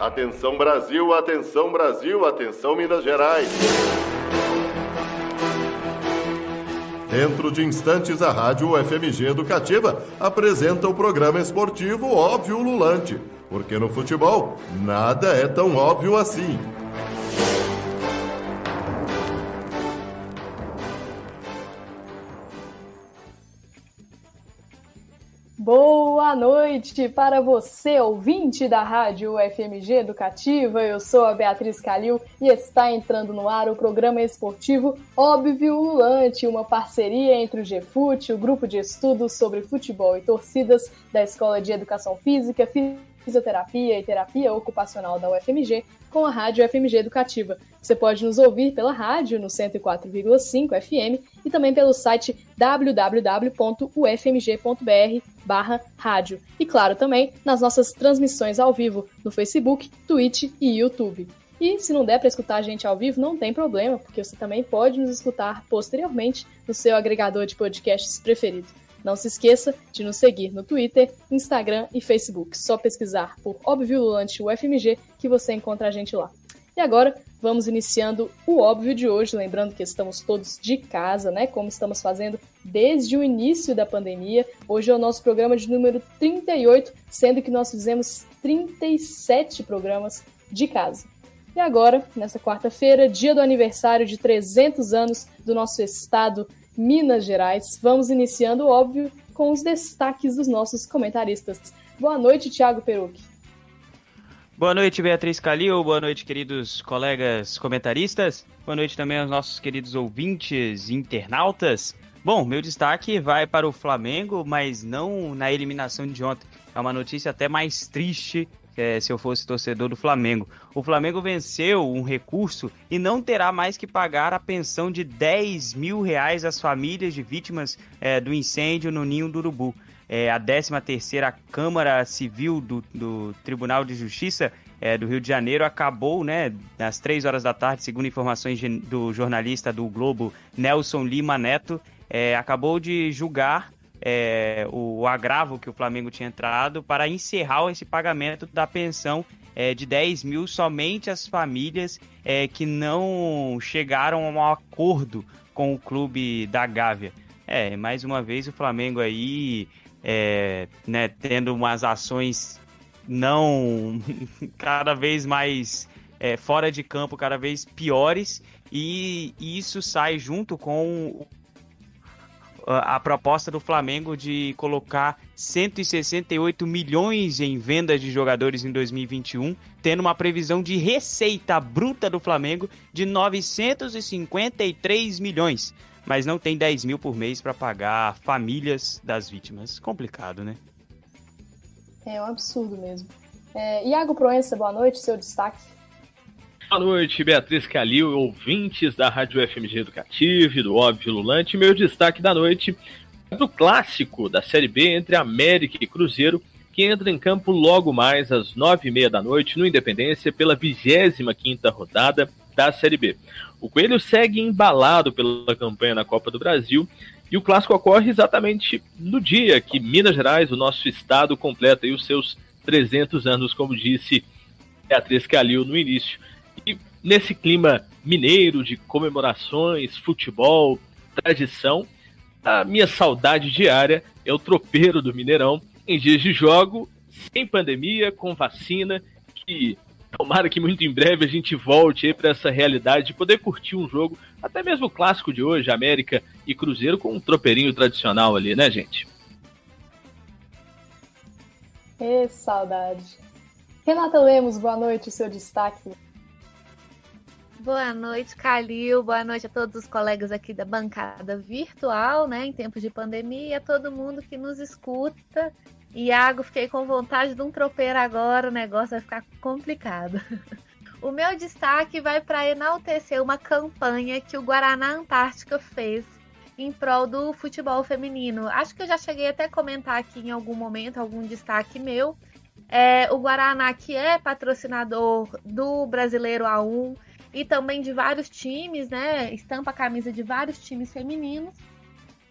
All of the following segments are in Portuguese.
Atenção Brasil, atenção Brasil, atenção Minas Gerais. Dentro de instantes, a Rádio UFMG Educativa apresenta o programa esportivo Óbvio Lulante, porque no futebol nada é tão óbvio assim. Noite para você, ouvinte da Rádio UFMG Educativa. Eu sou a Beatriz Calil e está entrando no ar o programa esportivo Óbvio Ululante, uma parceria entre o GFUT, o grupo de estudos sobre futebol e torcidas da Escola de Educação Física, Fisioterapia e Terapia Ocupacional da UFMG, com a Rádio UFMG Educativa. Você pode nos ouvir pela rádio no 104,5 FM e também pelo site www.ufmg.br barra rádio. E claro, também nas nossas transmissões ao vivo no Facebook, Twitch e YouTube. E se não der para escutar a gente ao vivo, não tem problema, porque você também pode nos escutar posteriormente no seu agregador de podcasts preferido. Não se esqueça de nos seguir no Twitter, Instagram e Facebook. Só pesquisar por Óbvio Lulante UFMG que você encontra a gente lá. E agora, vamos iniciando o óbvio de hoje, lembrando que estamos todos de casa, né? Como estamos fazendo desde o início da pandemia. Hoje é o nosso programa de número 38, sendo que nós fizemos 37 programas de casa. E agora, nessa quarta-feira, dia do aniversário de 300 anos do nosso estado Minas Gerais. Vamos iniciando, óbvio, com os destaques dos nossos comentaristas. Boa noite, Thiago Perucchi. Boa noite, Beatriz Calil. Boa noite, queridos colegas comentaristas. Boa noite também aos nossos queridos ouvintes internautas. Bom, meu destaque vai para o Flamengo, mas não na eliminação de ontem. É uma notícia até mais triste é, se eu fosse torcedor do Flamengo. O Flamengo venceu um recurso e não terá mais que pagar a pensão de 10 mil reais às famílias de vítimas é, do incêndio no Ninho do Urubu. É, a 13ª Câmara Civil do, do Tribunal de Justiça é, do Rio de Janeiro acabou, né, às 3 horas da tarde, segundo informações do jornalista do Globo, Nelson Lima Neto, é, acabou de julgar é, o, agravo que o Flamengo tinha entrado para encerrar esse pagamento da pensão é, de 10 mil somente às famílias é, que não chegaram a um acordo com o clube da Gávea. É, mais uma vez o Flamengo aí é, né, tendo umas ações não cada vez mais é, fora de campo, cada vez piores, e isso sai junto com a proposta do Flamengo de colocar 168 milhões em vendas de jogadores em 2021, tendo uma previsão de receita bruta do Flamengo de 953 milhões. Mas não tem 10 mil por mês para pagar famílias das vítimas. Complicado, né? É um absurdo mesmo. É, Iago Proença, boa noite, seu destaque. Boa noite, Beatriz Calil, ouvintes da Rádio FMG Educativa do Óbvio Lulante. Meu destaque da noite é do clássico da Série B entre América e Cruzeiro, que entra em campo logo mais às nove e meia da noite no Independência pela 25 quinta rodada da Série B. O Coelho segue embalado pela campanha na Copa do Brasil e o clássico ocorre exatamente no dia que Minas Gerais, o nosso estado, completa os seus 300 anos, como disse Beatriz Calil no início. Nesse clima mineiro de comemorações, futebol, tradição, a minha saudade diária é o tropeiro do Mineirão em dias de jogo, sem pandemia, com vacina, que tomara que muito em breve a gente volte para essa realidade de poder curtir um jogo, até mesmo o clássico de hoje, América e Cruzeiro, com um tropeirinho tradicional ali, né, gente? Que saudade. Renata Lemos, boa noite, seu destaque. Boa noite, Calil. Boa noite a todos os colegas aqui da bancada virtual, né? Em tempos de pandemia, a todo mundo que nos escuta. Iago, fiquei com vontade de um tropeiro agora, o negócio vai ficar complicado. O meu destaque vai para enaltecer uma campanha que o Guaraná Antártica fez em prol do futebol feminino. Acho que eu já cheguei até a comentar aqui em algum momento, algum destaque meu. É, o Guaraná, que é patrocinador do Brasileiro A1, e também de vários times, né? Estampa a camisa de vários times femininos.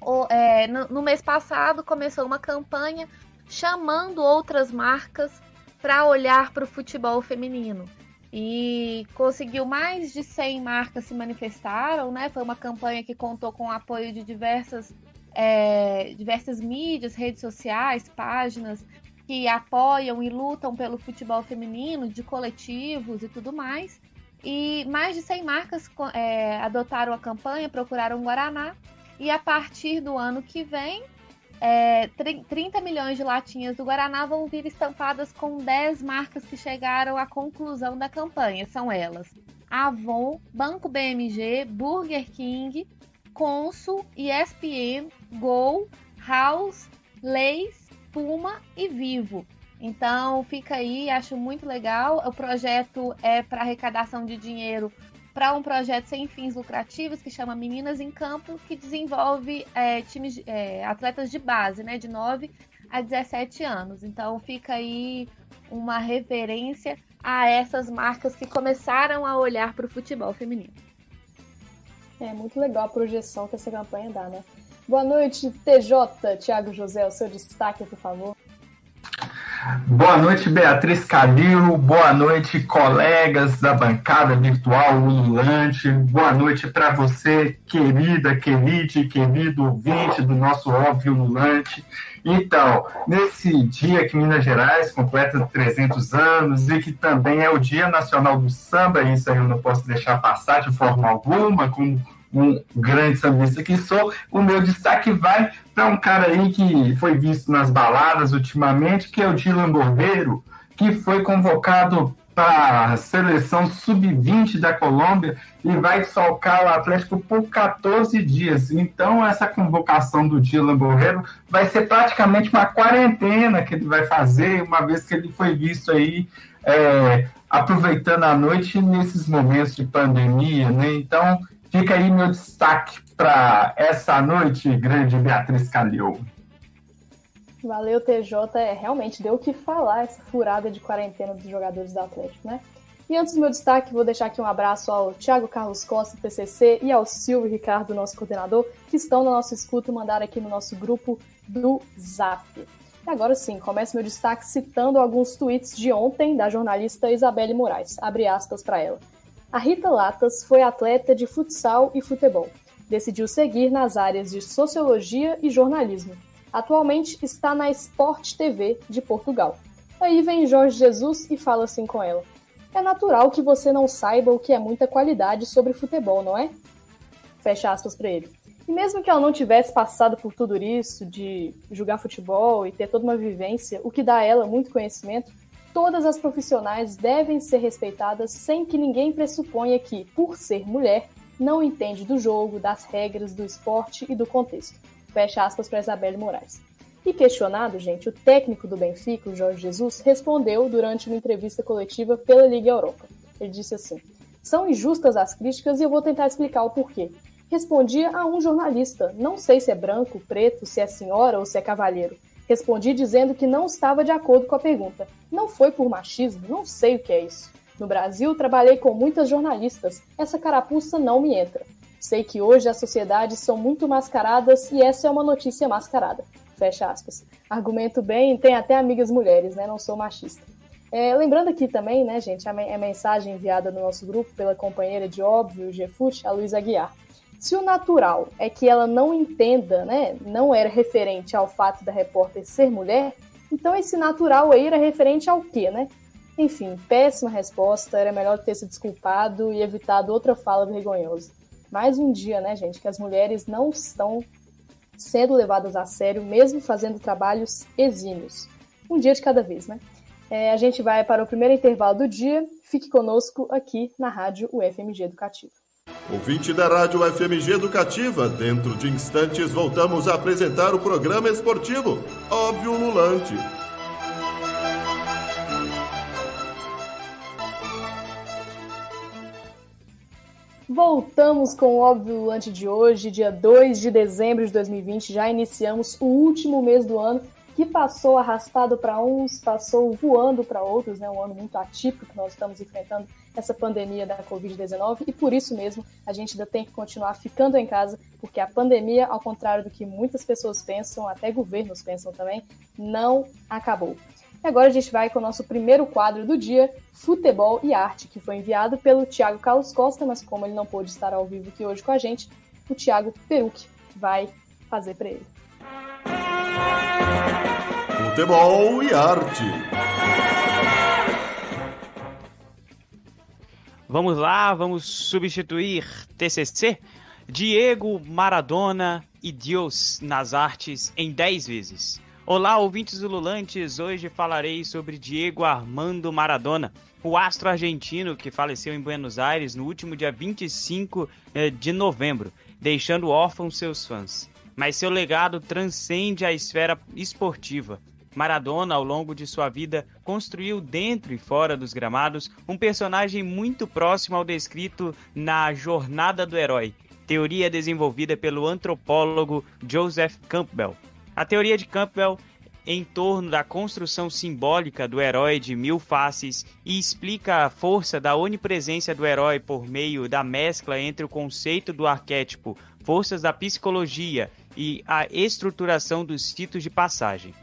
O, é, no, no, mês passado começou uma campanha chamando outras marcas para olhar para o futebol feminino. E conseguiu mais de 100 marcas se manifestaram, né? Foi uma campanha que contou com o apoio de diversas, é, diversas mídias, redes sociais, páginas que apoiam e lutam pelo futebol feminino, de coletivos e tudo mais. E mais de 100 marcas é, adotaram a campanha, procuraram Guaraná. E a partir do ano que vem, é, 30 milhões de latinhas do Guaraná vão vir estampadas com 10 marcas que chegaram à conclusão da campanha. São elas: Avon, Banco BMG, Burger King, Consul, ESPN, Gol, House, Leis, Puma e Vivo. Então fica aí, acho muito legal. O projeto é para arrecadação de dinheiro para um projeto sem fins lucrativos que chama Meninas em Campo, que desenvolve é, times, é, atletas de base, né, de 9 a 17 anos. Então fica aí uma referência a essas marcas que começaram a olhar para o futebol feminino. É muito legal a projeção que essa campanha dá, né? Boa noite, TJ, Thiago José, o seu destaque, por favor. Boa noite, Beatriz Calil. Boa noite, colegas da bancada virtual Ululante. Boa noite para você, querida, querida querido ouvinte do nosso Óbvio Ululante. Então, nesse dia que Minas Gerais completa 300 anos e que também é o Dia Nacional do Samba, isso aí eu não posso deixar passar de forma alguma, como um grande sambista que sou, o meu destaque vai para um cara aí que foi visto nas baladas ultimamente, que é o Dylan Borreiro, que foi convocado para a seleção sub-20 da Colômbia e vai solcar o Atlético por 14 dias. Então, essa convocação do Dylan Borreiro vai ser praticamente uma quarentena que ele vai fazer, uma vez que ele foi visto aí é, aproveitando a noite nesses momentos de pandemia, né? Então, Fica aí meu destaque para essa noite, grande Beatriz Calil. Valeu, TJ. É, realmente deu o que falar essa furada de quarentena dos jogadores do Atlético, né? E antes do meu destaque, vou deixar aqui um abraço ao Thiago Carlos Costa, PCC, e ao Silvio Ricardo, nosso coordenador, que estão no nosso escuto e mandaram aqui no nosso grupo do Zap. E agora sim, começo meu destaque citando alguns tweets de ontem da jornalista Isabelle Moraes. Abre aspas para ela. A Rita Latas foi atleta de futsal e futebol. Decidiu seguir nas áreas de sociologia e jornalismo. Atualmente está na Sport TV de Portugal. Aí vem Jorge Jesus e fala assim com ela: É natural que você não saiba o que é muita qualidade sobre futebol, não é? Fecha aspas para ele. E mesmo que ela não tivesse passado por tudo isso, de jogar futebol e ter toda uma vivência, o que dá a ela muito conhecimento, todas as profissionais devem ser respeitadas sem que ninguém pressuponha que, por ser mulher, não entende do jogo, das regras, do esporte e do contexto. Fecha aspas para Isabelle Moraes. E questionado, gente, o técnico do Benfica, o Jorge Jesus, respondeu durante uma entrevista coletiva pela Liga Europa. Ele disse assim: São injustas as críticas e eu vou tentar explicar o porquê. Respondia a um jornalista, não sei se é branco, preto, se é senhora ou se é cavalheiro. Respondi dizendo que não estava de acordo com a pergunta. Não foi por machismo, não sei o que é isso. No Brasil, trabalhei com muitas jornalistas. Essa carapuça não me entra. Sei que hoje as sociedades são muito mascaradas e essa é uma notícia mascarada. Fecha aspas. Argumento bem, tem até amigas mulheres, né? Não sou machista. É, lembrando aqui também, né, gente, a, a mensagem enviada no nosso grupo pela companheira de óbvio, GFUT, a Luísa Aguiar. Se o natural é que ela não entenda, né, não era referente ao fato da repórter ser mulher, então esse natural aí era referente ao quê, né? Enfim, péssima resposta, era melhor ter se desculpado e evitado outra fala vergonhosa. Mais um dia, né, gente, que as mulheres não estão sendo levadas a sério, mesmo fazendo trabalhos exímios. Um dia de cada vez, né? É, a gente vai para o primeiro intervalo do dia. Fique conosco aqui na Rádio UFMG Educativa. Ouvinte da Rádio FMG Educativa, dentro de instantes voltamos a apresentar o programa esportivo Óbvio Lulante. Voltamos com o Óbvio Lulante de hoje, dia 2 de dezembro de 2020. Já iniciamos o último mês do ano que passou arrastado para uns, passou voando para outros, né? Um ano muito atípico que nós estamos enfrentando essa pandemia da Covid-19 e por isso mesmo a gente ainda tem que continuar ficando em casa, porque a pandemia, ao contrário do que muitas pessoas pensam, até governos pensam também, não acabou. E agora a gente vai com o nosso primeiro quadro do dia, Futebol e Arte, que foi enviado pelo Thiago Carlos Costa, mas como ele não pôde estar ao vivo aqui hoje com a gente, o Thiago Peruc vai fazer para ele. Futebol e Arte. Vamos lá, vamos substituir TCC? Diego Maradona e Deus nas artes em 10 vezes. Olá, ouvintes ululantes! Hoje falarei sobre Diego Armando Maradona, o astro argentino que faleceu em Buenos Aires no último dia 25 eh, de novembro, deixando órfãos seus fãs. Mas seu legado transcende a esfera esportiva. Maradona, ao longo de sua vida, construiu dentro e fora dos gramados um personagem muito próximo ao descrito na Jornada do Herói, teoria desenvolvida pelo antropólogo Joseph Campbell. A teoria de Campbell em torno da construção simbólica do herói de mil faces e explica a força da onipresença do herói por meio da mescla entre o conceito do arquétipo, forças da psicologia e a estruturação dos títulos de passagem.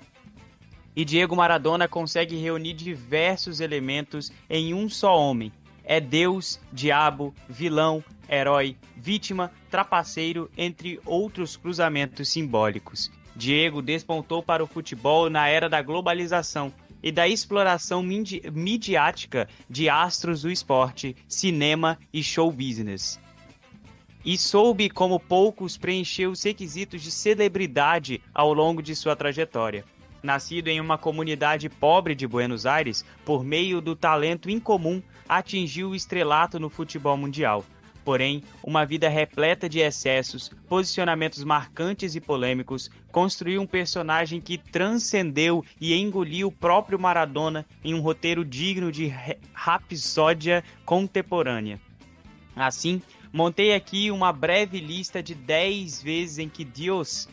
E Diego Maradona consegue reunir diversos elementos em um só homem. É Deus, diabo, vilão, herói, vítima, trapaceiro, entre outros cruzamentos simbólicos. Diego despontou para o futebol na era da globalização e da exploração midiática de astros do esporte, cinema e show business. E soube como poucos preencher os requisitos de celebridade ao longo de sua trajetória. Nascido em uma comunidade pobre de Buenos Aires, por meio do talento incomum, atingiu o estrelato no futebol mundial Porém, uma vida repleta de excessos, posicionamentos marcantes e polêmicos, construiu um personagem que transcendeu e engoliu o próprio Maradona em um roteiro digno de rapsódia contemporânea. Assim, montei aqui uma breve lista de 10 vezes em que Deus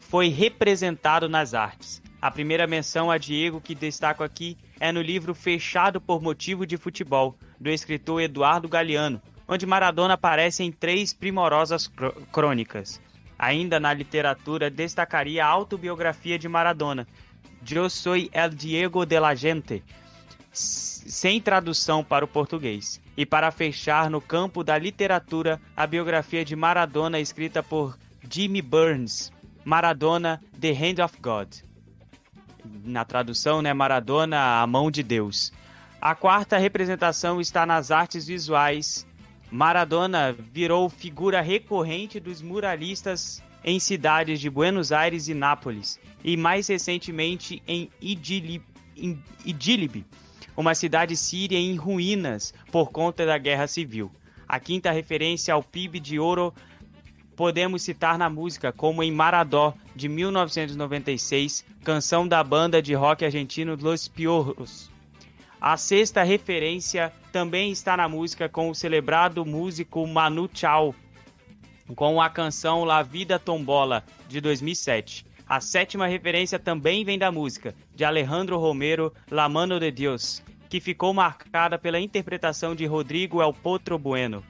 foi representado nas artes. A primeira menção a Diego que destaco aqui é no livro Fechado por Motivo de Futebol, do escritor Eduardo Galeano, onde Maradona aparece em três primorosas crônicas. Ainda na literatura, destacaria a autobiografia de Maradona, Eu Soy el Diego de la Gente, sem tradução para o português. E para fechar, no campo da literatura, a biografia de Maradona escrita por Jimmy Burns, Maradona, The Hand of God. Na tradução, né, Maradona, a mão de Deus. A quarta representação está nas artes visuais Maradona virou figura recorrente dos muralistas em cidades de Buenos Aires e Nápoles, e mais recentemente em Idlib, em Idlib, uma cidade síria em ruínas por conta da guerra civil. A quinta referência ao PIB de ouro podemos citar na música, como em Maradó, de 1996, canção da banda de rock argentino Los Piojos. A sexta referência também está na música com o celebrado músico Manu Chao, com a canção La Vida Tombola, de 2007. A sétima referência também vem da música, de Alejandro Romero, La Mano de Dios, que ficou marcada pela interpretação de Rodrigo El Potro Bueno.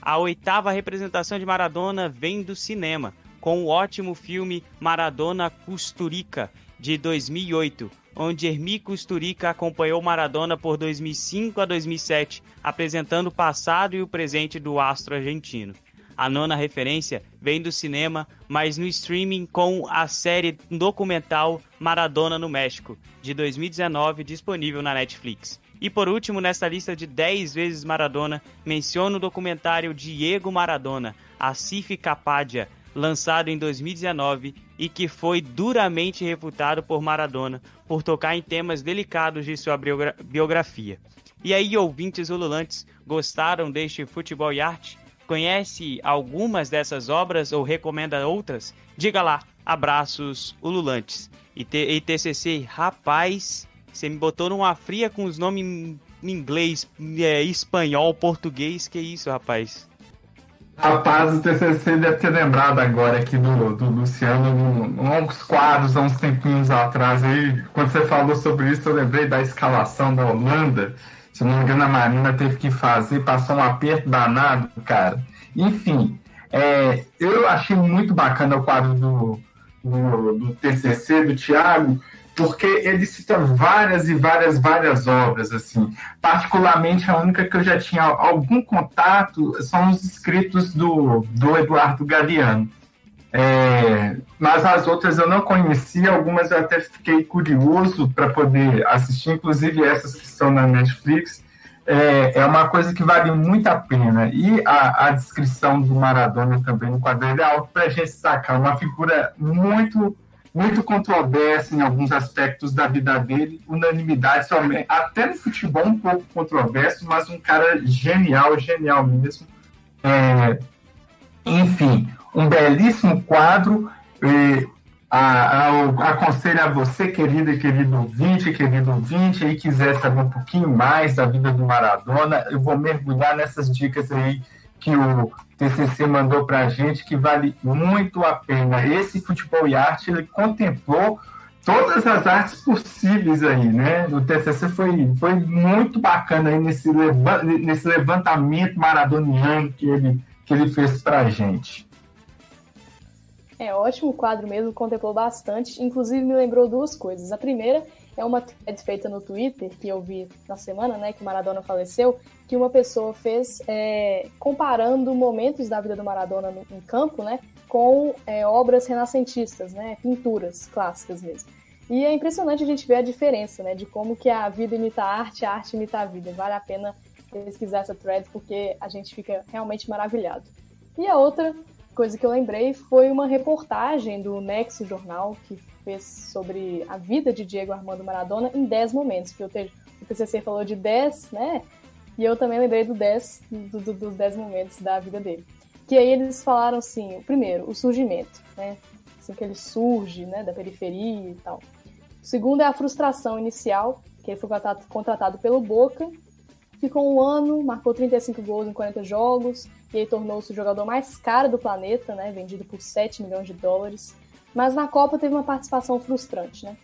A oitava representação de Maradona vem do cinema, com o ótimo filme Maradona Custurica, de 2008, onde Hermi Kusturica acompanhou Maradona por 2005 a 2007, apresentando o passado e o presente do astro argentino. A nona referência vem do cinema, mas no streaming com a série documental Maradona no México, de 2019, disponível na Netflix. E por último, nesta lista de 10 vezes Maradona, menciono o documentário Diego Maradona, a Cif Capadia, lançado em 2019 e que foi duramente refutado por Maradona por tocar em temas delicados de sua biografia. E aí, ouvintes ululantes, gostaram deste Futebol e Arte? Conhece algumas dessas obras ou recomenda outras? Diga lá. Abraços ululantes. E, TCC, rapaz, você me botou numa fria com os nomes em inglês, é, espanhol, português. Que isso, rapaz? Rapaz, o TCC deve ter lembrado agora aqui do, do Luciano, uns quadros, há uns tempinhos atrás. Aí, quando você falou sobre isso, eu lembrei da escalação da Holanda. Se não me engano, a Marina teve que fazer, passou um aperto danado, cara. Enfim, é, eu achei muito bacana o quadro do, do, do TCC, do Thiago, porque ele cita várias e várias, várias obras, assim. Particularmente, a única que eu já tinha algum contato são os escritos do, do Eduardo Galeano. É, mas as outras eu não conhecia, algumas eu até fiquei curioso para poder assistir, inclusive essas que estão na Netflix. É, é uma coisa que vale muito a pena. E a, a descrição do Maradona também no quadro é algo para a gente sacar. Uma figura muito muito controversa em alguns aspectos da vida dele, unanimidade somente, até no futebol um pouco controverso, mas um cara genial, genial mesmo. É, enfim, um belíssimo quadro. E, a, a, aconselho a você, querida e querido ouvinte, querido ouvinte, aí quiser saber um pouquinho mais da vida do Maradona, eu vou mergulhar nessas dicas aí que o TCC mandou para a gente, que vale muito a pena. Esse Futebol e Arte, ele contemplou todas as artes possíveis aí, né? O TCC foi, foi muito bacana aí nesse, nesse levantamento maradoniano que ele, que ele fez para a gente. É, ótimo quadro mesmo, contemplou bastante. Inclusive me lembrou duas coisas. A primeira é uma thread feita no Twitter, que eu vi na semana, né, que o Maradona faleceu, que uma pessoa fez é, comparando momentos da vida do Maradona no, em campo, né, com é, obras renascentistas, né, pinturas clássicas mesmo. E é impressionante a gente ver a diferença, né, de como que a vida imita a arte, a arte imita a vida. Vale a pena pesquisar essa thread porque a gente fica realmente maravilhado. E a outra coisa que eu lembrei foi uma reportagem do Nexo Jornal, que fez sobre a vida de Diego Armando Maradona em 10 momentos, porque o TCC falou de 10, né? E eu também lembrei do 10, do, do, dos 10 momentos da vida dele. Que aí eles falaram assim, o primeiro, o surgimento, né? Assim que ele surge, né, da periferia e tal. O segundo é a frustração inicial, que ele foi contratado, pelo Boca, ficou um ano, marcou 35 gols em 40 jogos, e aí tornou-se o jogador mais caro do planeta, né, vendido por 7 milhões de dólares. Mas na Copa teve uma participação frustrante, né?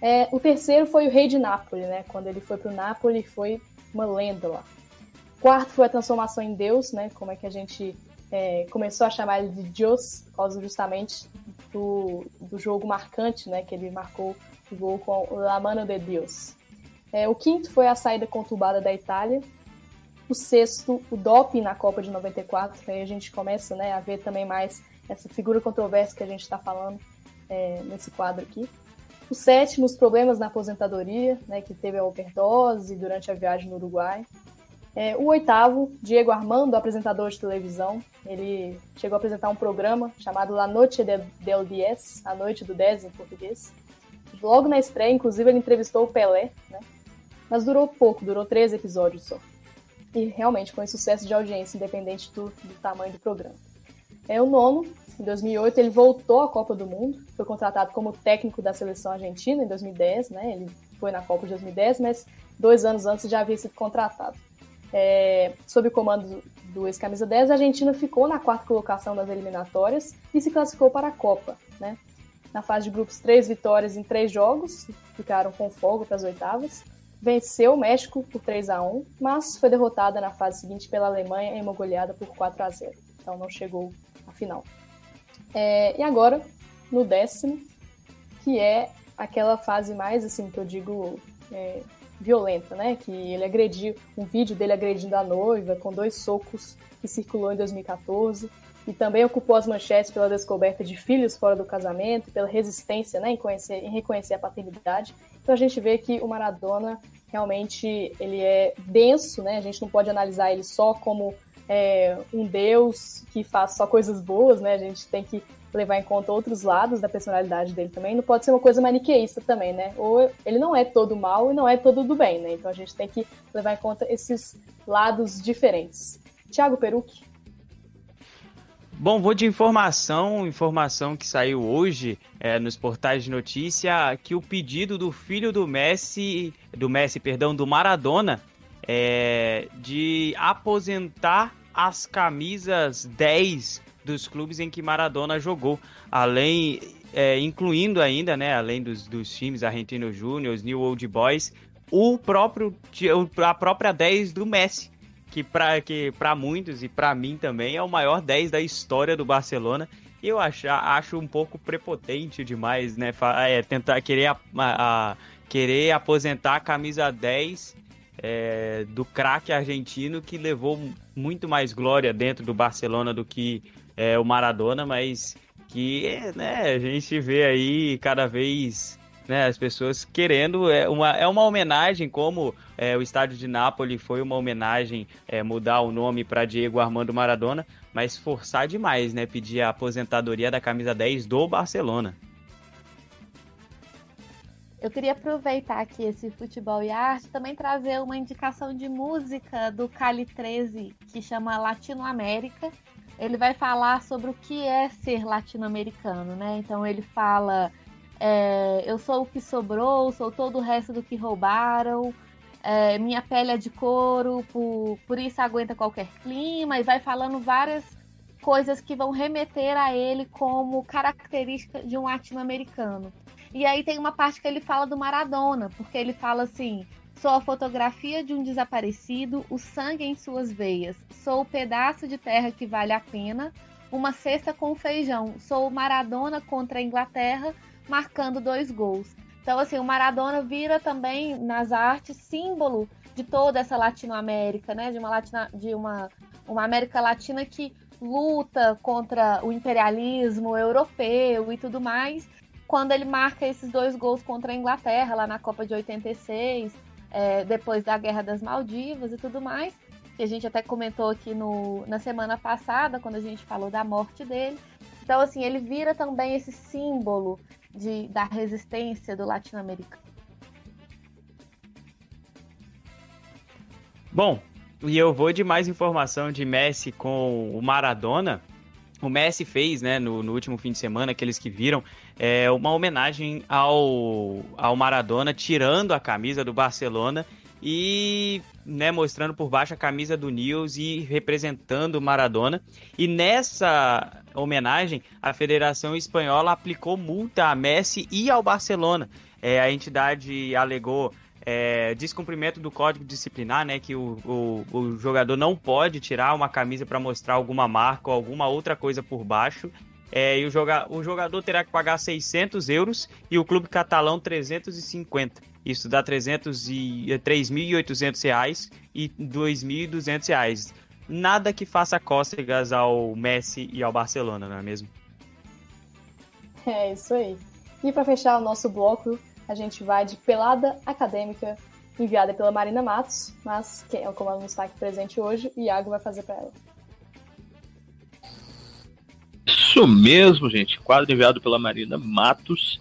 É, o terceiro foi o rei de Nápoles, né? Quando ele foi para o Nápoles, foi uma lenda lá. Quarto foi a transformação em Deus, né? Como é que a gente é, começou a chamar ele de Deus, por causa justamente do, do jogo marcante, né? Que ele marcou o gol com La Mano de Deus. É, o quinto foi a saída conturbada da Itália. O sexto, o doping na Copa de 94. Aí a gente começa né, a ver também mais essa figura controversa que a gente está falando é, nesse quadro aqui. O sétimo, os problemas na aposentadoria, né, que teve a overdose durante a viagem no Uruguai. É, o oitavo, Diego Armando, apresentador de televisão. Ele chegou a apresentar um programa chamado La Noche del Diez, A Noite do Dez em português. Logo na estreia, inclusive, ele entrevistou o Pelé, né? mas durou pouco, durou três episódios só. E realmente foi um sucesso de audiência, independente do, do tamanho do programa. É o nono. Em 2008 ele voltou à Copa do Mundo, foi contratado como técnico da seleção argentina em 2010, né? Ele foi na Copa de 2010, mas dois anos antes já havia sido contratado. É, sob o comando do ex-camisa 10, a Argentina ficou na quarta colocação das eliminatórias e se classificou para a Copa, né? Na fase de grupos, três vitórias em três jogos, ficaram com folga para as oitavas. Venceu o México por 3 a 1 mas foi derrotada na fase seguinte pela Alemanha em uma goleada por 4 a 0 Então não chegou final. É, e agora, no décimo, que é aquela fase mais, assim, que eu digo é, violenta, né? Que ele agrediu, um vídeo dele agredindo a noiva com dois socos que circulou em 2014 e também ocupou as manchetes pela descoberta de filhos fora do casamento, pela resistência né, em, conhecer, em reconhecer a paternidade. Então a gente vê que o Maradona realmente ele é denso, né? A gente não pode analisar ele só como é, um Deus que faz só coisas boas, né? A gente tem que levar em conta outros lados da personalidade dele também. Não pode ser uma coisa maniqueísta também, né? Ou ele não é todo mal e não é todo do bem, né? Então a gente tem que levar em conta esses lados diferentes. Tiago Perucci. Bom, vou de informação, informação que saiu hoje é, nos portais de notícia, que o pedido do filho do Messi, do Messi, perdão, do Maradona, é, de aposentar as camisas 10 dos clubes em que Maradona jogou, além, é, incluindo ainda, né, além dos, dos times Argentino Júnior, New Old Boys, o próprio a própria 10 do Messi, que para que para muitos e para mim também é o maior 10 da história do Barcelona. Eu acho, acho um pouco prepotente demais, né? É, tentar querer, a, a, querer aposentar a camisa 10 é, do craque argentino que levou muito mais glória dentro do Barcelona do que é, o Maradona, mas que né, a gente vê aí cada vez né, as pessoas querendo é uma, é uma homenagem como é, o estádio de Nápoles foi uma homenagem é, mudar o nome para Diego Armando Maradona, mas forçar demais, né, pedir a aposentadoria da camisa 10 do Barcelona. Eu queria aproveitar aqui esse futebol e arte também trazer uma indicação de música do Cali 13 que chama Latinoamérica. Ele vai falar sobre o que é ser latino-americano, né? Então ele fala é, eu sou o que sobrou, sou todo o resto do que roubaram. É, minha pele é de couro, por, por isso aguenta qualquer clima, e vai falando várias coisas que vão remeter a ele como característica de um latino-americano. E aí tem uma parte que ele fala do Maradona, porque ele fala assim: sou a fotografia de um desaparecido, o sangue em suas veias, sou o pedaço de terra que vale a pena, uma cesta com feijão, sou o Maradona contra a Inglaterra, marcando dois gols. Então, assim, o Maradona vira também nas artes símbolo de toda essa Latinoamérica, né? De uma, Latina, de uma, uma América Latina que luta contra o imperialismo europeu e tudo mais. Quando ele marca esses dois gols contra a Inglaterra, lá na Copa de 86, é, depois da Guerra das Maldivas e tudo mais, que a gente até comentou aqui no, na semana passada, quando a gente falou da morte dele. Então, assim, ele vira também esse símbolo de, da resistência do latino-americano. Bom, e eu vou de mais informação de Messi com o Maradona. O Messi fez, né, no, no último fim de semana, aqueles que viram, é, uma homenagem ao, ao Maradona, tirando a camisa do Barcelona e né, mostrando por baixo a camisa do Nils e representando o Maradona. E nessa homenagem, a Federação Espanhola aplicou multa a Messi e ao Barcelona. É, a entidade alegou é, descumprimento do código disciplinar, né, que o, o, o jogador não pode tirar uma camisa para mostrar alguma marca ou alguma outra coisa por baixo. É, e o, joga, o jogador terá que pagar 600 euros e o clube catalão 350. Isso dá 3.800 reais e 2.200 reais. Nada que faça cócegas ao Messi e ao Barcelona, não é mesmo? É isso aí. E para fechar o nosso bloco, a gente vai de pelada acadêmica enviada pela Marina Matos, mas quem é o comando aqui presente hoje, Iago vai fazer para ela. Isso mesmo, gente. Quadro enviado pela Marina Matos.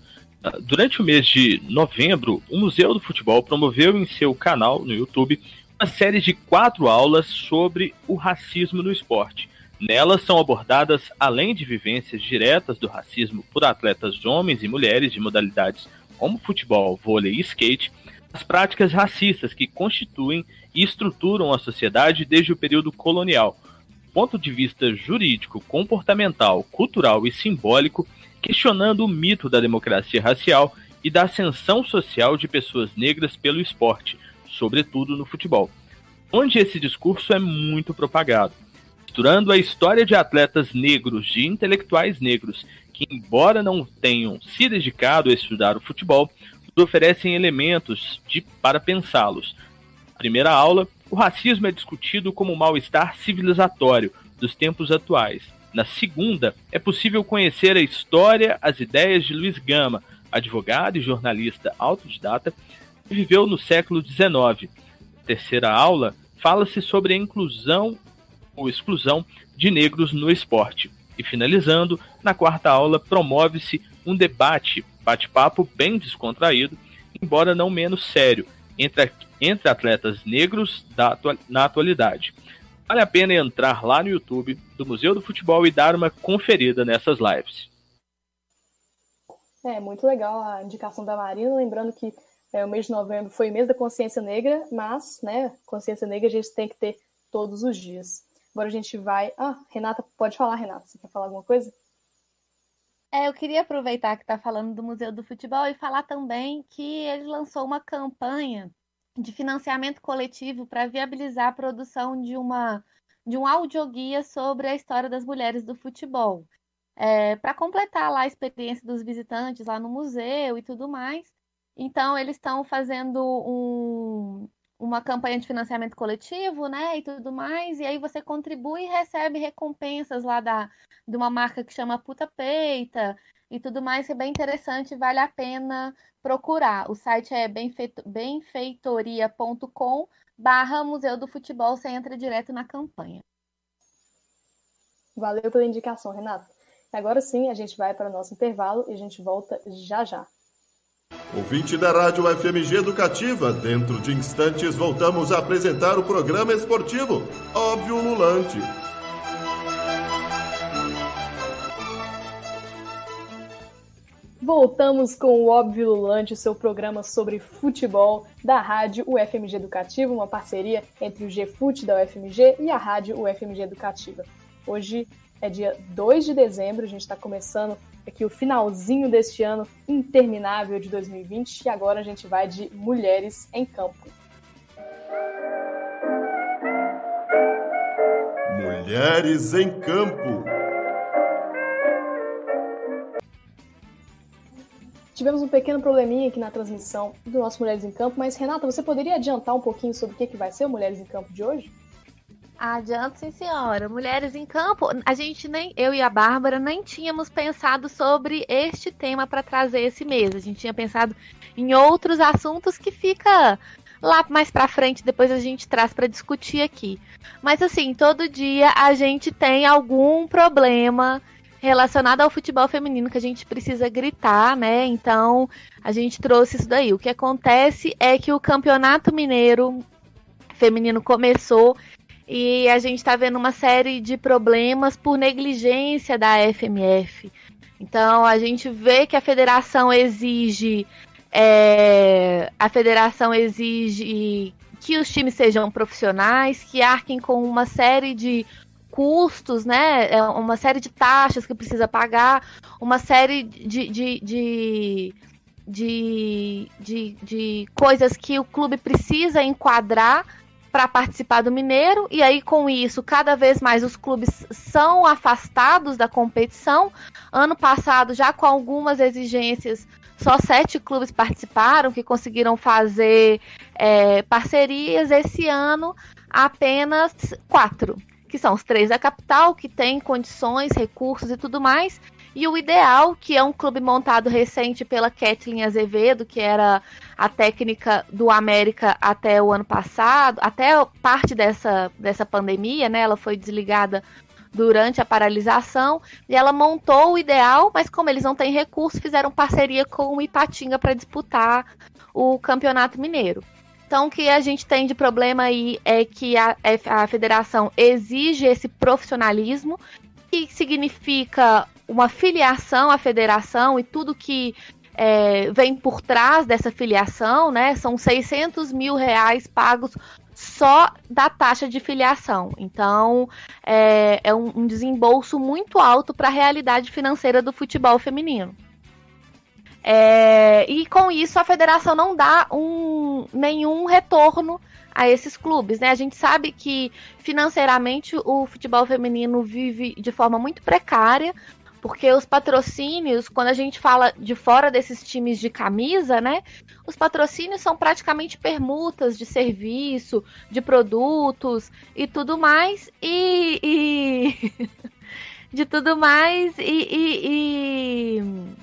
Durante o mês de novembro, o Museu do Futebol promoveu em seu canal no YouTube uma série de quatro aulas sobre o racismo no esporte. Nelas são abordadas, além de vivências diretas do racismo por atletas homens e mulheres de modalidades como futebol, vôlei e skate, as práticas racistas que constituem e estruturam a sociedade desde o período colonial. Ponto de vista jurídico, comportamental, cultural e simbólico, questionando o mito da democracia racial e da ascensão social de pessoas negras pelo esporte, sobretudo no futebol, onde esse discurso é muito propagado, misturando a história de atletas negros, de intelectuais negros, que, embora não tenham se dedicado a estudar o futebol, oferecem elementos de, para pensá-los. Primeira aula, o racismo é discutido como mal-estar civilizatório dos tempos atuais, na segunda, é possível conhecer a história, as ideias de Luiz Gama, advogado e jornalista autodidata, que viveu no século XIX. Na terceira aula, fala-se sobre a inclusão ou exclusão de negros no esporte. E finalizando, na quarta aula, promove-se um debate, bate-papo bem descontraído, embora não menos sério, entre, entre atletas negros da, na atualidade. Vale a pena entrar lá no YouTube do Museu do Futebol e dar uma conferida nessas lives. É, muito legal a indicação da Marina, lembrando que é, o mês de novembro foi o mês da consciência negra, mas, né, consciência negra a gente tem que ter todos os dias. Agora a gente vai. Ah, Renata, pode falar, Renata. Você quer falar alguma coisa? É, eu queria aproveitar que está falando do Museu do Futebol e falar também que ele lançou uma campanha de financiamento coletivo para viabilizar a produção de uma de um audioguia sobre a história das mulheres do futebol. é, para completar lá a experiência dos visitantes lá no museu e tudo mais. Então, eles estão fazendo um, uma campanha de financiamento coletivo, né, e tudo mais, e aí você contribui e recebe recompensas lá da, de uma marca que chama Puta Peita e tudo mais, é bem interessante, vale a pena procurar. O site é benfeito, benfeitoria.com barra Museu do Futebol, você entra direto na campanha. Valeu pela indicação, Renata. Agora sim, a gente vai para o nosso intervalo e a gente volta já já. Ouvinte da Rádio FMG Educativa, dentro de instantes voltamos a apresentar o programa esportivo Óbvio Lulante. Voltamos com o Óbvio Lulante, seu programa sobre futebol da Rádio UFMG Educativa, uma parceria entre o GFUT da UFMG e a Rádio UFMG Educativa. Hoje é dia 2 de dezembro, a gente está começando aqui o finalzinho deste ano interminável de 2020 e agora a gente vai de mulheres em campo. Mulheres em campo. Tivemos um pequeno probleminha aqui na transmissão do nosso Mulheres em Campo, mas Renata, você poderia adiantar um pouquinho sobre o que, que vai ser o Mulheres em Campo de hoje? Adianto, sim, senhora. Mulheres em campo, a gente nem, eu e a Bárbara, nem tínhamos pensado sobre este tema para trazer esse mês. A gente tinha pensado em outros assuntos que fica lá mais para frente, depois a gente traz para discutir aqui. Mas assim, todo dia a gente tem algum problema relacionado ao futebol feminino que a gente precisa gritar, né? Então, a gente trouxe isso daí. O que acontece é que o Campeonato Mineiro feminino começou e a gente está vendo uma série de problemas por negligência da FMF. Então a gente vê que a federação exige é, a federação exige que os times sejam profissionais, que arquem com uma série de custos, né? É, uma série de taxas que precisa pagar, uma série de, de, de, de, de, de coisas que o clube precisa enquadrar para participar do Mineiro, e aí com isso, cada vez mais os clubes são afastados da competição. Ano passado, já com algumas exigências, só sete clubes participaram, que conseguiram fazer é, parcerias. Esse ano, apenas quatro, que são os três da capital, que têm condições, recursos e tudo mais, e o Ideal, que é um clube montado recente pela Kathleen Azevedo, que era a técnica do América até o ano passado, até parte dessa, dessa pandemia, né? Ela foi desligada durante a paralisação e ela montou o Ideal, mas como eles não têm recursos, fizeram parceria com o Ipatinga para disputar o Campeonato Mineiro. Então, o que a gente tem de problema aí é que a, a federação exige esse profissionalismo, que significa uma filiação à federação e tudo que é, vem por trás dessa filiação, né? São 600 mil reais pagos só da taxa de filiação. Então, é, é um, um desembolso muito alto para a realidade financeira do futebol feminino. É, e com isso, a federação não dá um, nenhum retorno a esses clubes, né? A gente sabe que financeiramente o futebol feminino vive de forma muito precária, porque os patrocínios, quando a gente fala de fora desses times de camisa, né? Os patrocínios são praticamente permutas de serviço, de produtos e tudo mais. E. e... de tudo mais e, e, e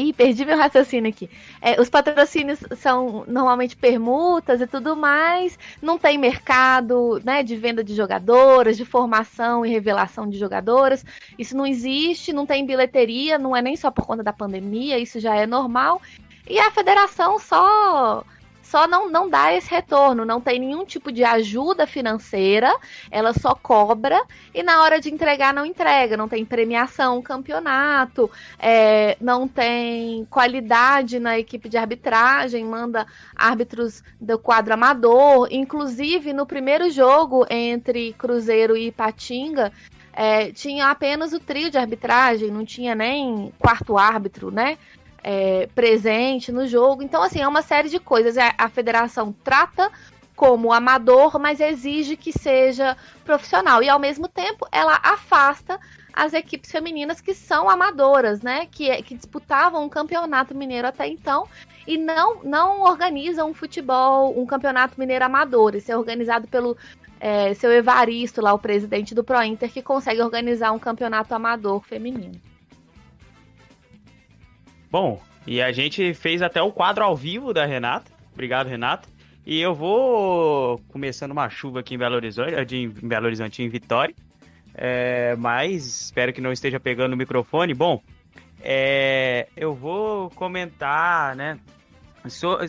Ih, perdi meu raciocínio aqui. É, os patrocínios são normalmente permutas e tudo mais. Não tem mercado né, de venda de jogadoras, de formação e revelação de jogadoras. Isso não existe, não tem bilheteria, não é nem só por conta da pandemia, isso já é normal. E a federação só só não, não dá esse retorno, não tem nenhum tipo de ajuda financeira, ela só cobra e na hora de entregar não entrega, não tem premiação, campeonato, é, não tem qualidade na equipe de arbitragem, manda árbitros do quadro amador, inclusive no primeiro jogo entre Cruzeiro e Patinga, é, tinha apenas o trio de arbitragem, não tinha nem quarto árbitro, né? É, presente no jogo. Então, assim, é uma série de coisas. A, a federação trata como amador, mas exige que seja profissional. E ao mesmo tempo, ela afasta as equipes femininas que são amadoras, né? Que, que disputavam um campeonato mineiro até então e não, não organizam um futebol, um campeonato mineiro amador. Isso é organizado pelo é, seu Evaristo, lá o presidente do Pro Inter, que consegue organizar um campeonato amador feminino. Bom, e a gente fez até o quadro ao vivo da Renata. Obrigado, Renata. E eu vou começando uma chuva aqui em Belo Horizonte, em Belo Horizonte, em Vitória. É, mas espero que não esteja pegando o microfone. Bom, é, eu vou comentar, né,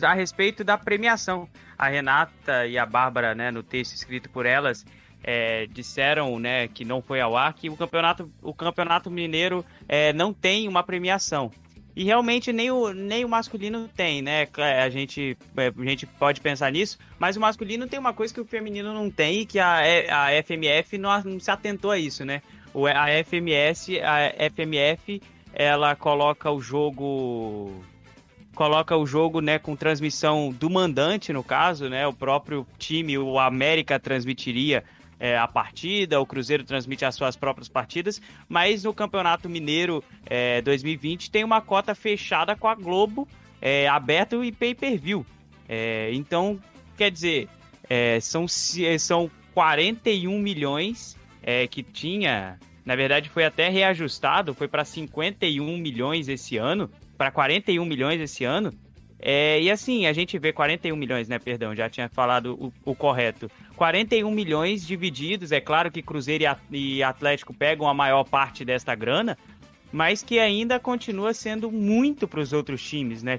a respeito da premiação. A Renata e a Bárbara, né, no texto escrito por elas, é, disseram, né, que não foi ao ar que o campeonato, o campeonato mineiro é, não tem uma premiação. E realmente nem o, nem o masculino tem, né? A gente, é, a gente pode pensar nisso, mas o masculino tem uma coisa que o feminino não tem e que a, a FMF não, não se atentou a isso, né? O, a FMS, a FMF, ela coloca o jogo coloca o jogo né, com transmissão do mandante, no caso, né? O próprio time, o América transmitiria é, a partida, o Cruzeiro transmite as suas próprias partidas, mas no Campeonato Mineiro é, 2020 tem uma cota fechada com a Globo, é, aberto e pay-per-view. É, então, quer dizer, é, são, são 41 milhões é, que tinha, na verdade foi até reajustado, foi para 51 milhões esse ano, para 41 milhões esse ano, é, e assim, a gente vê 41 milhões, né? Perdão, já tinha falado o, o, correto. 41 milhões divididos, é claro que Cruzeiro e Atlético pegam a maior parte desta grana, mas que ainda continua sendo muito para os outros times, né?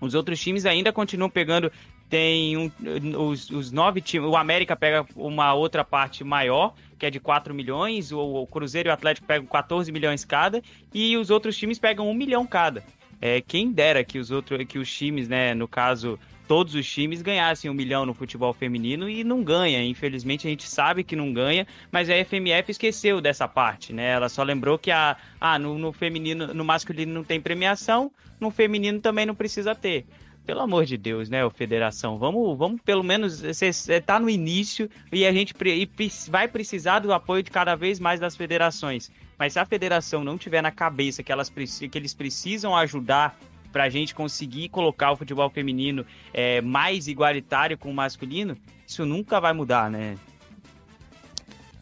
Os outros times ainda continuam pegando. Tem um, os, os nove times. O América pega uma outra parte maior, que é de 4 milhões. O, o Cruzeiro e o Atlético pegam 14 milhões cada. E os outros times pegam 1 milhão cada. É, quem dera que os outros, que os times, né, no caso, todos os times ganhassem um milhão no futebol feminino e não ganha. Infelizmente a gente sabe que não ganha, mas a FMF esqueceu dessa parte, né? Ela só lembrou que a, ah, no, no feminino, no masculino não tem premiação, no feminino também não precisa ter. Pelo amor de Deus, né, Federação? Vamos, vamos pelo menos. Você está no início e a gente e vai precisar do apoio de cada vez mais das federações. Mas se a federação não tiver na cabeça que, elas, que eles precisam ajudar para a gente conseguir colocar o futebol feminino é, mais igualitário com o masculino, isso nunca vai mudar, né?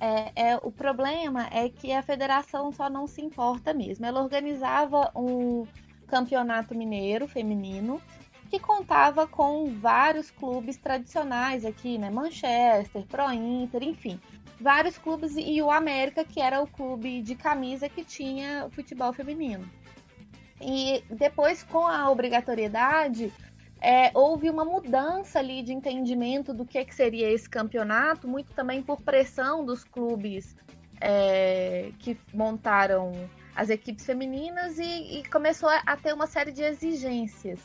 É, é, o problema é que a federação só não se importa mesmo. Ela organizava um campeonato mineiro feminino que contava com vários clubes tradicionais aqui, né? Manchester, Pro Inter, enfim vários clubes e o América, que era o clube de camisa que tinha futebol feminino. E depois, com a obrigatoriedade, é, houve uma mudança ali de entendimento do que, que seria esse campeonato, muito também por pressão dos clubes é, que montaram as equipes femininas e, e começou a ter uma série de exigências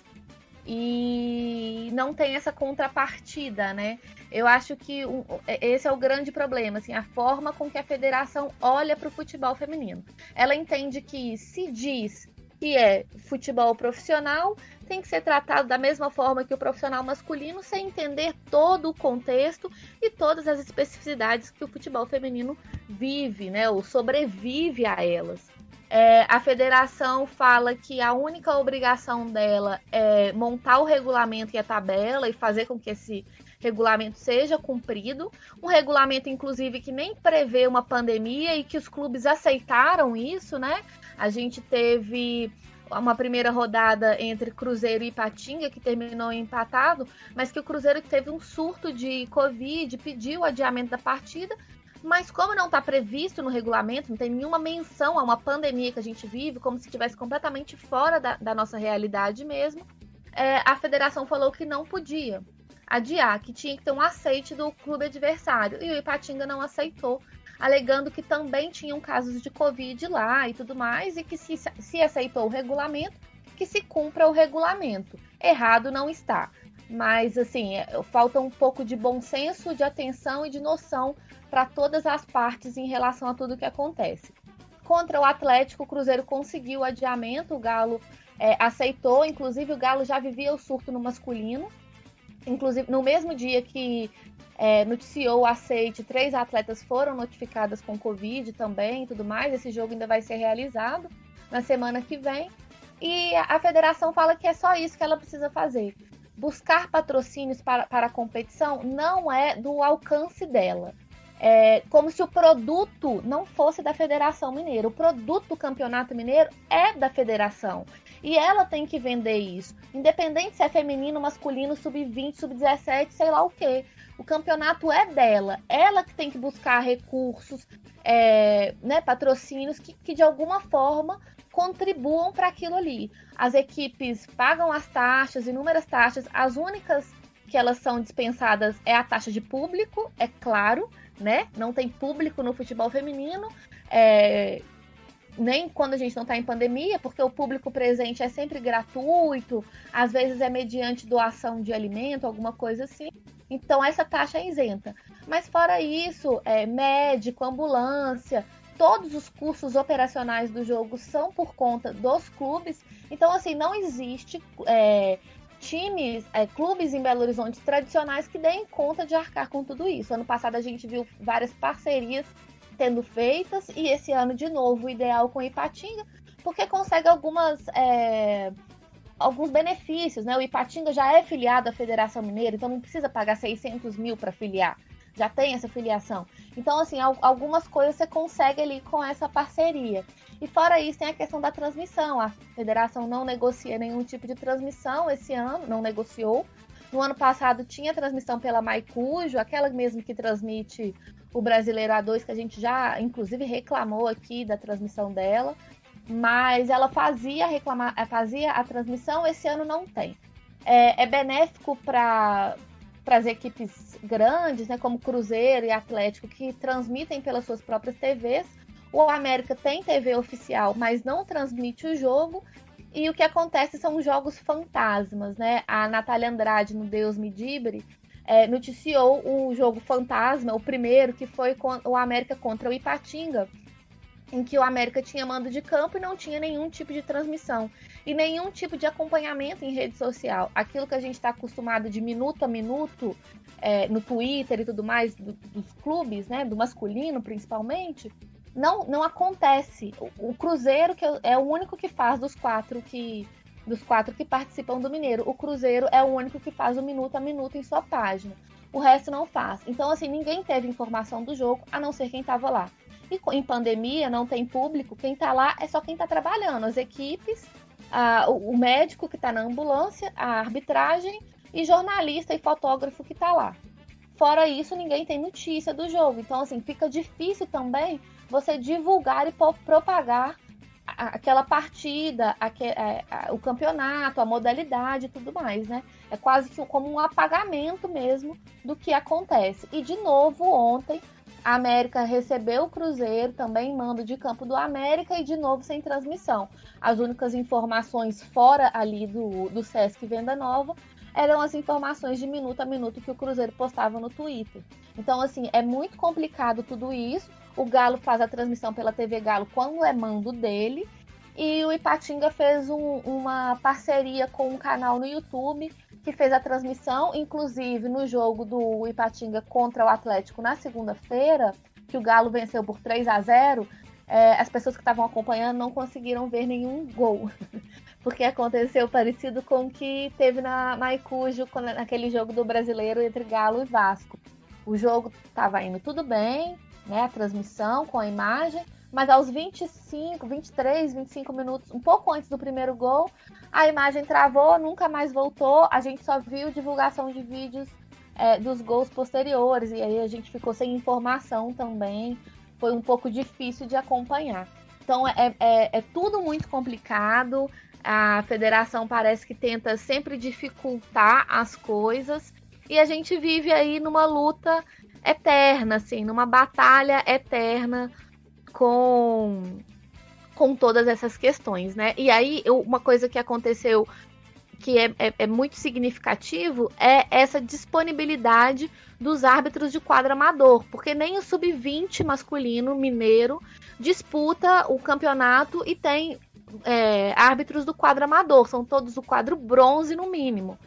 e não tem essa contrapartida, né? Eu acho que um, esse é o grande problema, assim, a forma com que a federação olha para o futebol feminino. Ela entende que se diz que é futebol profissional, tem que ser tratado da mesma forma que o profissional masculino, sem entender todo o contexto e todas as especificidades que o futebol feminino vive, né, ou sobrevive a elas. É, a federação fala que a única obrigação dela é montar o regulamento e a tabela e fazer com que esse regulamento seja cumprido. Um regulamento, inclusive, que nem prevê uma pandemia e que os clubes aceitaram isso, né? A gente teve uma primeira rodada entre Cruzeiro e Patinga, que terminou empatado, mas que o Cruzeiro teve um surto de Covid, pediu o adiamento da partida mas como não está previsto no regulamento, não tem nenhuma menção a uma pandemia que a gente vive, como se estivesse completamente fora da, da nossa realidade mesmo, é, a federação falou que não podia adiar, que tinha que ter um aceite do clube adversário. E o Ipatinga não aceitou, alegando que também tinham casos de Covid lá e tudo mais, e que se, se aceitou o regulamento, que se cumpra o regulamento. Errado não está. Mas, assim, é, falta um pouco de bom senso, de atenção e de noção para todas as partes em relação a tudo que acontece. Contra o Atlético, o Cruzeiro conseguiu o adiamento, o Galo é, aceitou, inclusive o Galo já vivia o surto no masculino. Inclusive, no mesmo dia que é, noticiou o aceite, três atletas foram notificadas com Covid também e tudo mais. Esse jogo ainda vai ser realizado na semana que vem. E a federação fala que é só isso que ela precisa fazer. Buscar patrocínios para, para a competição não é do alcance dela. É como se o produto não fosse da Federação Mineira. O produto do Campeonato Mineiro é da federação. E ela tem que vender isso. Independente se é feminino, masculino, sub-20, sub-17, sei lá o quê. O campeonato é dela. Ela que tem que buscar recursos, é, né, patrocínios que, que de alguma forma contribuam para aquilo ali. As equipes pagam as taxas, inúmeras taxas. As únicas que elas são dispensadas é a taxa de público, é claro, né? Não tem público no futebol feminino. É, nem quando a gente não está em pandemia, porque o público presente é sempre gratuito, às vezes é mediante doação de alimento, alguma coisa assim. Então essa taxa é isenta. Mas fora isso, é, médico, ambulância, todos os custos operacionais do jogo são por conta dos clubes. Então, assim, não existe é, times, é, clubes em Belo Horizonte tradicionais que deem conta de arcar com tudo isso. Ano passado a gente viu várias parcerias sendo feitas e esse ano de novo o ideal com Ipatinga, porque consegue algumas é, alguns benefícios, né? O Ipatinga já é filiado à Federação Mineira, então não precisa pagar 600 mil para filiar. Já tem essa filiação. Então, assim, algumas coisas você consegue ali com essa parceria. E fora isso, tem a questão da transmissão. A federação não negocia nenhum tipo de transmissão esse ano, não negociou. No ano passado tinha transmissão pela Maicujo, aquela mesmo que transmite o Brasileiro A2, que a gente já, inclusive, reclamou aqui da transmissão dela mas ela fazia reclamar, eh, fazia a transmissão, esse ano não tem. É, é benéfico para as equipes grandes, né, como Cruzeiro e Atlético, que transmitem pelas suas próprias TVs. O América tem TV oficial, mas não transmite o jogo. E o que acontece são jogos fantasmas, né? A Natália Andrade, no Deus Me Dibre, é, noticiou o jogo fantasma, o primeiro, que foi o América contra o Ipatinga, em que o América tinha mando de campo e não tinha nenhum tipo de transmissão e nenhum tipo de acompanhamento em rede social. Aquilo que a gente está acostumado de minuto a minuto é, no Twitter e tudo mais do, dos clubes, né, do masculino principalmente, não, não acontece. O, o Cruzeiro que é o único que faz dos quatro que dos quatro que participam do Mineiro. O Cruzeiro é o único que faz o minuto a minuto em sua página. O resto não faz. Então, assim, ninguém teve informação do jogo, a não ser quem estava lá. E em pandemia não tem público, quem está lá é só quem está trabalhando, as equipes, a, o médico que está na ambulância, a arbitragem e jornalista e fotógrafo que está lá. Fora isso, ninguém tem notícia do jogo. Então, assim, fica difícil também você divulgar e propagar aquela partida, é, o campeonato, a modalidade e tudo mais, né? É quase que como um apagamento mesmo do que acontece. E de novo, ontem, a América recebeu o Cruzeiro, também mando de campo do América e de novo sem transmissão. As únicas informações fora ali do, do Sesc Venda Nova eram as informações de minuto a minuto que o Cruzeiro postava no Twitter. Então, assim, é muito complicado tudo isso. O Galo faz a transmissão pela TV Galo quando é mando dele. E o Ipatinga fez um, uma parceria com um canal no YouTube que fez a transmissão, inclusive no jogo do Ipatinga contra o Atlético na segunda-feira, que o Galo venceu por 3 a 0 é, as pessoas que estavam acompanhando não conseguiram ver nenhum gol. Porque aconteceu parecido com o que teve na Maicujo, naquele jogo do brasileiro entre Galo e Vasco. O jogo estava indo tudo bem, né? A transmissão com a imagem, mas aos 25, 23, 25 minutos, um pouco antes do primeiro gol, a imagem travou, nunca mais voltou. A gente só viu divulgação de vídeos é, dos gols posteriores, e aí a gente ficou sem informação também. Foi um pouco difícil de acompanhar. Então é, é, é tudo muito complicado. A federação parece que tenta sempre dificultar as coisas. E a gente vive aí numa luta eterna, assim, numa batalha eterna com com todas essas questões, né? E aí, uma coisa que aconteceu que é, é, é, muito significativo é essa disponibilidade dos árbitros de quadro amador, porque nem o sub-20 masculino mineiro disputa o campeonato e tem é, árbitros do quadro amador, são todos do quadro bronze no mínimo.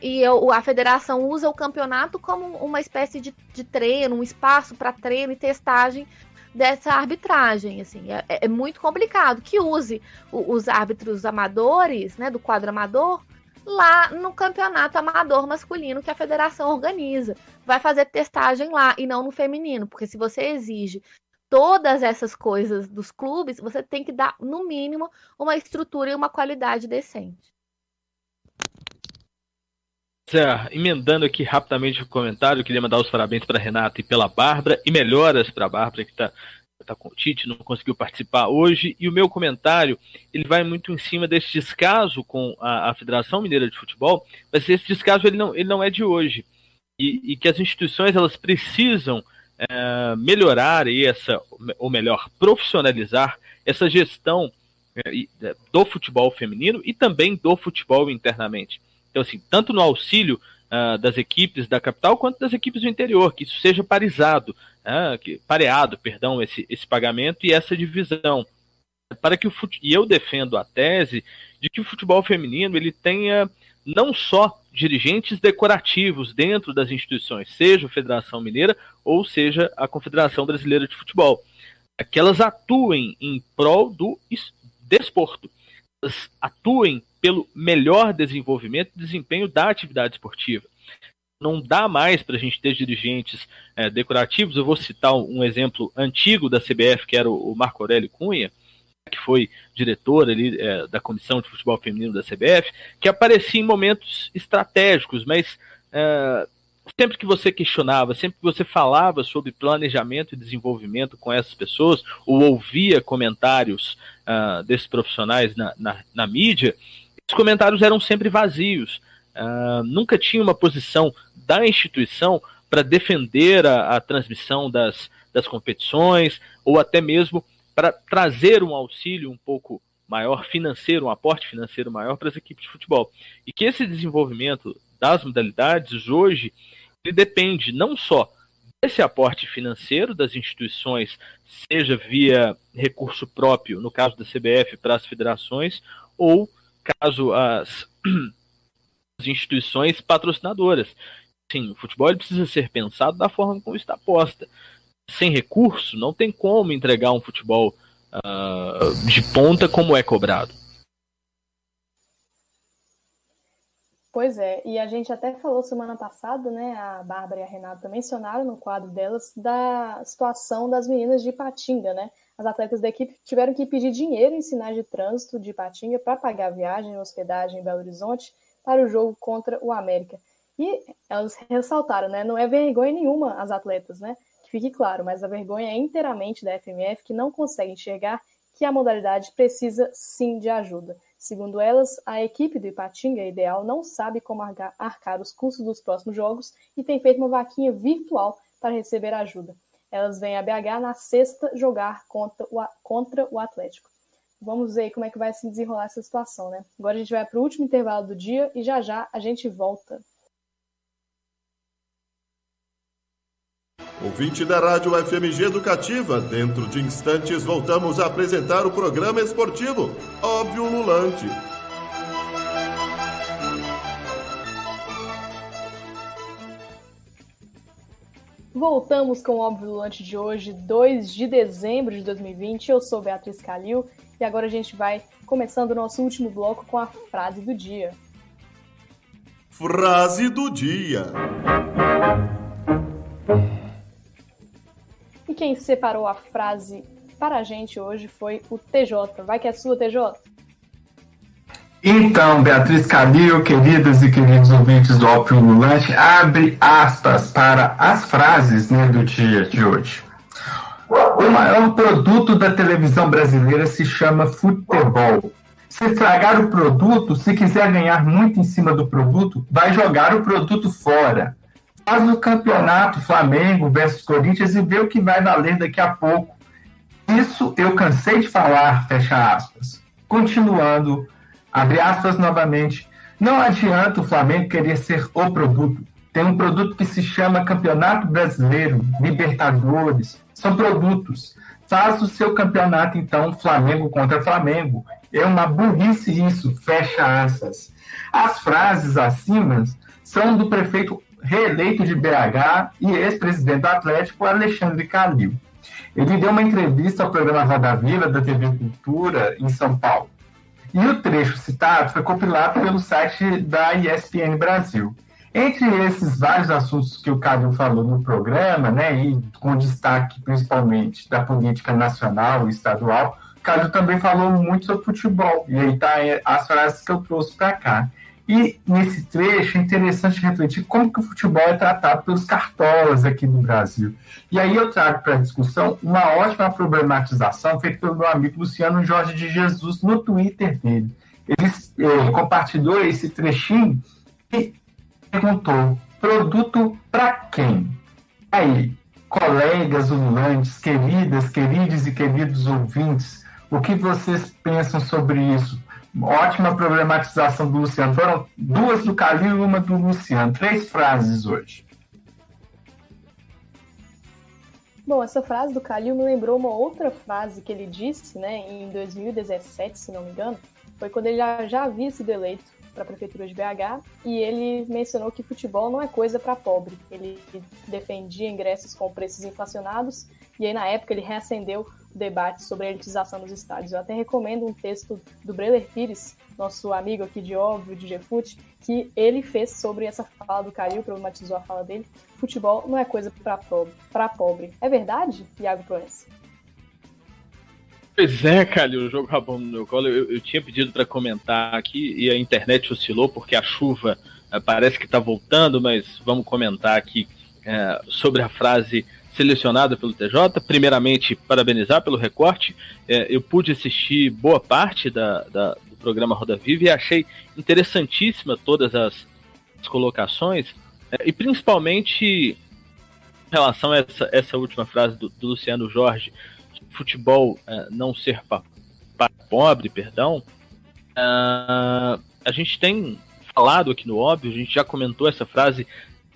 E a federação usa o campeonato como uma espécie de, de treino, um espaço para treino e testagem dessa arbitragem. Assim, é, é muito complicado que use o, os árbitros amadores, né, do quadro amador, lá no campeonato amador masculino que a federação organiza. Vai fazer testagem lá e não no feminino, porque se você exige todas essas coisas dos clubes, você tem que dar, no mínimo, uma estrutura e uma qualidade decente. Emendando aqui rapidamente o comentário, queria mandar os parabéns para Renata e pela Bárbara, e melhoras para a Bárbara, que está tá com o Tite, não conseguiu participar hoje. E o meu comentário ele vai muito em cima desse descaso com a, a Federação Mineira de Futebol, mas esse descaso ele não, ele não é de hoje. E, e que as instituições elas precisam é, melhorar essa, ou melhor, profissionalizar essa gestão é, do futebol feminino e também do futebol internamente. Então, assim, tanto no auxílio uh, das equipes da capital quanto das equipes do interior, que isso seja parizado, uh, que, pareado, perdão, esse, esse pagamento e essa divisão. Para que o fute... E eu defendo a tese de que o futebol feminino ele tenha não só dirigentes decorativos dentro das instituições, seja a Federação Mineira ou seja a Confederação Brasileira de Futebol, que elas atuem em prol do desporto, elas atuem pelo melhor desenvolvimento e desempenho da atividade esportiva. Não dá mais para a gente ter dirigentes é, decorativos. Eu vou citar um exemplo antigo da CBF, que era o Marco Aurélio Cunha, que foi diretor ali, é, da Comissão de Futebol Feminino da CBF, que aparecia em momentos estratégicos, mas é, sempre que você questionava, sempre que você falava sobre planejamento e desenvolvimento com essas pessoas, ou ouvia comentários uh, desses profissionais na, na, na mídia, os comentários eram sempre vazios. Uh, nunca tinha uma posição da instituição para defender a, a transmissão das, das competições, ou até mesmo para trazer um auxílio um pouco maior financeiro, um aporte financeiro maior para as equipes de futebol. E que esse desenvolvimento das modalidades hoje ele depende não só desse aporte financeiro das instituições, seja via recurso próprio, no caso da CBF, para as federações, ou caso as, as instituições patrocinadoras. Sim, o futebol precisa ser pensado da forma como está posta. Sem recurso, não tem como entregar um futebol uh, de ponta como é cobrado. Pois é, e a gente até falou semana passada, né? A Bárbara e a Renata mencionaram no quadro delas da situação das meninas de Patinga, né? As atletas da equipe tiveram que pedir dinheiro em sinais de trânsito de Patinga para pagar viagem e hospedagem em Belo Horizonte para o jogo contra o América. E elas ressaltaram, né? Não é vergonha nenhuma as atletas, né? Que fique claro, mas a vergonha é inteiramente da FMF que não consegue enxergar que a modalidade precisa sim de ajuda. Segundo elas, a equipe do Ipatinga Ideal não sabe como arcar os custos dos próximos jogos e tem feito uma vaquinha virtual para receber ajuda. Elas vêm a BH na sexta jogar contra o, contra o Atlético. Vamos ver como é que vai se desenrolar essa situação, né? Agora a gente vai para o último intervalo do dia e já já a gente volta. Ouvinte da Rádio FMG Educativa, dentro de instantes voltamos a apresentar o programa esportivo Óbvio Lulante. Voltamos com o Óbvio Lulante de hoje, 2 de dezembro de 2020. Eu sou Beatriz Calil e agora a gente vai começando o nosso último bloco com a frase do dia. Frase do dia. E quem separou a frase para a gente hoje foi o TJ. Vai que é sua, TJ. Então, Beatriz Calil, queridas e queridos ouvintes do Ópio Lulante, abre aspas para as frases né, do dia de hoje. O maior produto da televisão brasileira se chama futebol. Se estragar o produto, se quiser ganhar muito em cima do produto, vai jogar o produto fora. Faz o campeonato Flamengo versus Corinthians e vê o que vai valer daqui a pouco. Isso eu cansei de falar, fecha aspas. Continuando, Abre aspas novamente. Não adianta o Flamengo querer ser o produto. Tem um produto que se chama Campeonato Brasileiro, Libertadores. São produtos. Faz o seu campeonato, então, Flamengo contra Flamengo. É uma burrice isso, fecha aspas. As frases acima são do prefeito reeleito de BH e ex-presidente do Atlético, Alexandre Calil. Ele deu uma entrevista ao programa Roda Viva da TV Cultura em São Paulo. E o trecho citado foi compilado pelo site da ESPN Brasil. Entre esses vários assuntos que o Calil falou no programa, né, e com destaque principalmente da política nacional e estadual, o Calil também falou muito sobre futebol. E aí tá as frases que eu trouxe para cá. E nesse trecho é interessante refletir como que o futebol é tratado pelos cartolas aqui no Brasil. E aí eu trago para a discussão uma ótima problematização feita pelo meu amigo Luciano Jorge de Jesus no Twitter dele. Ele compartilhou esse trechinho e perguntou: produto para quem? Aí, colegas ululantes, queridas, queridos e queridos ouvintes, o que vocês pensam sobre isso? Ótima problematização do Luciano. Foram duas do Calil e uma do Luciano. Três frases hoje. Bom, essa frase do Calil me lembrou uma outra frase que ele disse, né, em 2017, se não me engano, foi quando ele já, já havia sido eleito para a prefeitura de BH e ele mencionou que futebol não é coisa para pobre. Ele defendia ingressos com preços inflacionados e aí na época ele reacendeu debate sobre a elitização dos estádios. Eu até recomendo um texto do Breler Pires, nosso amigo aqui de óbvio, de GFUT, que ele fez sobre essa fala do Calil, problematizou a fala dele. Futebol não é coisa para pobre, pobre. É verdade, Iago Proença? Pois é, Calil, o jogo rabão no meu colo. Eu, eu tinha pedido para comentar aqui e a internet oscilou porque a chuva uh, parece que está voltando, mas vamos comentar aqui uh, sobre a frase selecionada pelo TJ. Primeiramente, parabenizar pelo recorte. É, eu pude assistir boa parte da, da, do programa Roda Viva e achei interessantíssima todas as, as colocações, é, e principalmente em relação a essa, essa última frase do, do Luciano Jorge, futebol é, não ser para pobre, perdão. É, a gente tem falado aqui no óbvio, a gente já comentou essa frase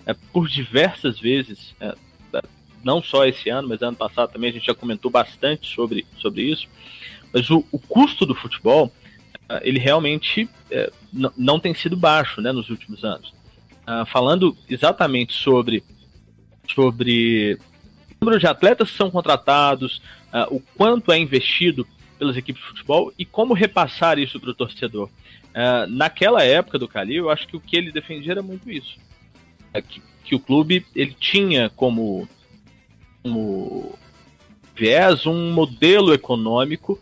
é, por diversas vezes é, não só esse ano, mas ano passado também a gente já comentou bastante sobre, sobre isso. Mas o, o custo do futebol, eh, ele realmente é, não tem sido baixo né, nos últimos anos. Uh, falando exatamente sobre, sobre o número de atletas que são contratados, uh, o quanto é investido pelas equipes de futebol e como repassar isso para o torcedor. Naquela época do Calil, eu acho que o que ele defendia era muito isso. É que, que o clube ele tinha como como viés um modelo econômico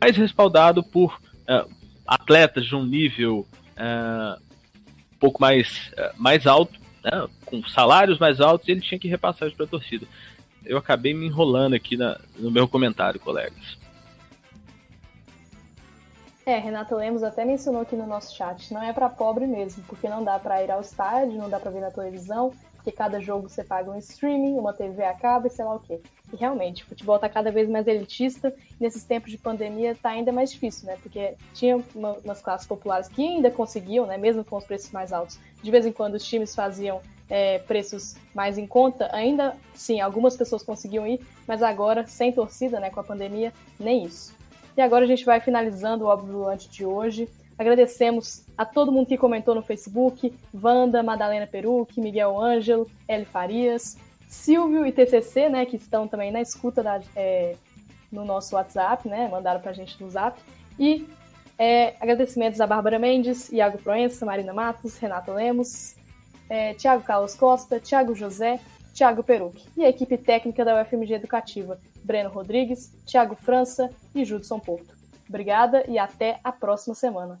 mais respaldado por uh, atletas de um nível uh, um pouco mais, uh, mais alto, né, com salários mais altos, e ele tinha que repassar isso para a torcida. Eu acabei me enrolando aqui na, no meu comentário, colegas. É, Renato Lemos até mencionou aqui no nosso chat, não é para pobre mesmo, porque não dá para ir ao estádio, não dá para ver na televisão, porque cada jogo você paga um streaming, uma TV a cabo e sei lá o quê. E realmente, o futebol está cada vez mais elitista, nesses tempos de pandemia está ainda mais difícil, né? Porque tinha uma, umas classes populares que ainda conseguiam, né? Mesmo com os preços mais altos. De vez em quando os times faziam é, preços mais em conta, ainda sim, algumas pessoas conseguiam ir, mas agora, sem torcida, né? Com a pandemia, nem isso. E agora a gente vai finalizando o óbvio antes de hoje. Agradecemos a todo mundo que comentou no Facebook, Wanda, Madalena Peruque, Miguel Ângelo, Eli Farias, Silvio e TCC, né, que estão também na escuta da, é, no nosso WhatsApp, né, mandaram pra gente no Zap. E é, agradecimentos a Bárbara Mendes, Iago Proença, Marina Matos, Renato Lemos, é, Tiago Carlos Costa, Tiago José, Tiago Peruque. E a equipe técnica da UFMG Educativa, Breno Rodrigues, Tiago França e Judson Porto. Obrigada e até a próxima semana.